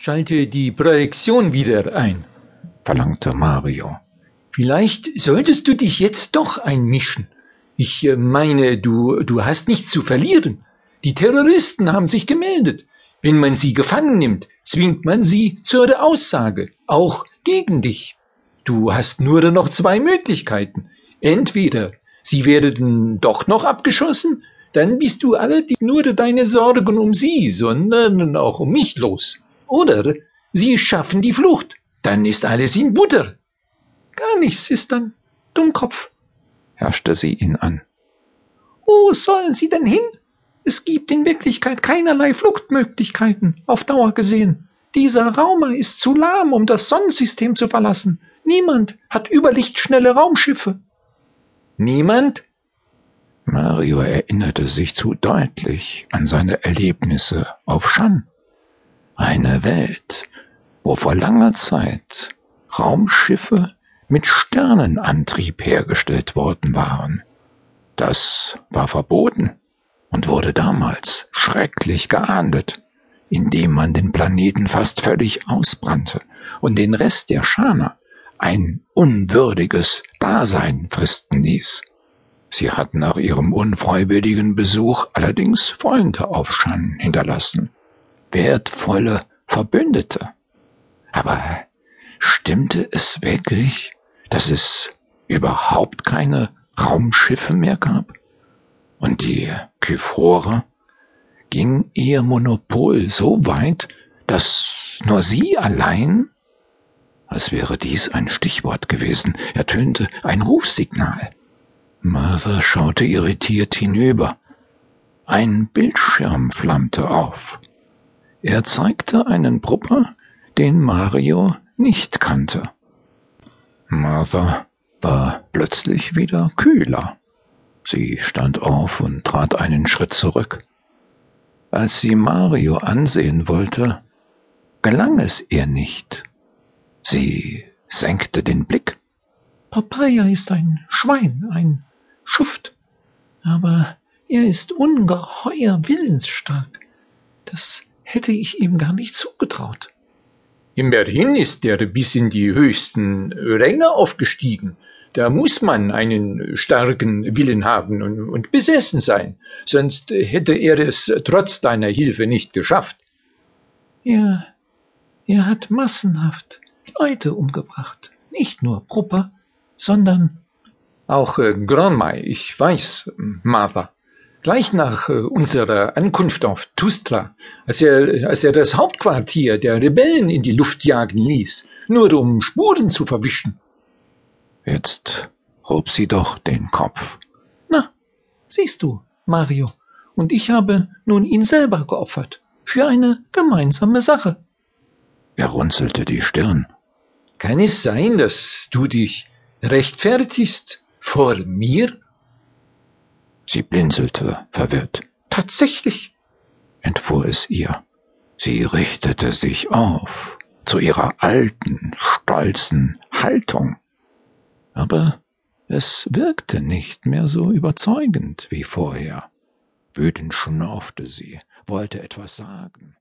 Schalte die Projektion wieder ein, verlangte Mario. Vielleicht solltest du dich jetzt doch einmischen. Ich äh, meine, du, du hast nichts zu verlieren. Die Terroristen haben sich gemeldet. Wenn man sie gefangen nimmt, zwingt man sie zur Aussage, auch gegen dich. Du hast nur noch zwei Möglichkeiten. Entweder sie werden doch noch abgeschossen, dann bist du allerdings nur deine Sorgen um sie, sondern auch um mich los. Oder sie schaffen die Flucht. Dann ist alles in Butter. Gar nichts ist dann Dummkopf, herrschte sie ihn an. Wo sollen sie denn hin? Es gibt in Wirklichkeit keinerlei Fluchtmöglichkeiten, auf Dauer gesehen. Dieser Raum ist zu lahm, um das Sonnensystem zu verlassen. Niemand hat überlichtschnelle Raumschiffe. Niemand? Mario erinnerte sich zu deutlich an seine Erlebnisse auf Shan. Eine Welt, wo vor langer Zeit Raumschiffe mit Sternenantrieb hergestellt worden waren. Das war verboten und wurde damals schrecklich geahndet, indem man den Planeten fast völlig ausbrannte und den Rest der Schana ein unwürdiges Dasein fristen ließ. Sie hatten nach ihrem unfreiwilligen Besuch allerdings Freunde auf Schan hinterlassen wertvolle Verbündete. Aber stimmte es wirklich, dass es überhaupt keine Raumschiffe mehr gab? Und die Kyphore ging ihr Monopol so weit, dass nur sie allein, als wäre dies ein Stichwort gewesen, ertönte ein Rufsignal. Martha schaute irritiert hinüber. Ein Bildschirm flammte auf. Er zeigte einen Brupper, den Mario nicht kannte. Martha war plötzlich wieder kühler. Sie stand auf und trat einen Schritt zurück. Als sie Mario ansehen wollte, gelang es ihr nicht. Sie senkte den Blick. Papaya ist ein Schwein, ein Schuft, aber er ist ungeheuer willensstark. Das hätte ich ihm gar nicht zugetraut. Immerhin ist er bis in die höchsten Ränge aufgestiegen. Da muss man einen starken Willen haben und, und besessen sein, sonst hätte er es trotz deiner Hilfe nicht geschafft. Er, er hat massenhaft Leute umgebracht, nicht nur Prupper, sondern auch äh, Granmai, ich weiß, Martha. Gleich nach äh, unserer Ankunft auf Tustra, als er, als er das Hauptquartier der Rebellen in die Luft jagen ließ, nur um Spuren zu verwischen. Jetzt hob sie doch den Kopf. Na, siehst du, Mario, und ich habe nun ihn selber geopfert, für eine gemeinsame Sache. Er runzelte die Stirn. Kann es sein, dass du dich rechtfertigst vor mir? Sie blinzelte verwirrt. Tatsächlich, entfuhr es ihr. Sie richtete sich auf zu ihrer alten, stolzen Haltung. Aber es wirkte nicht mehr so überzeugend wie vorher. Wütend schnaufte sie, wollte etwas sagen.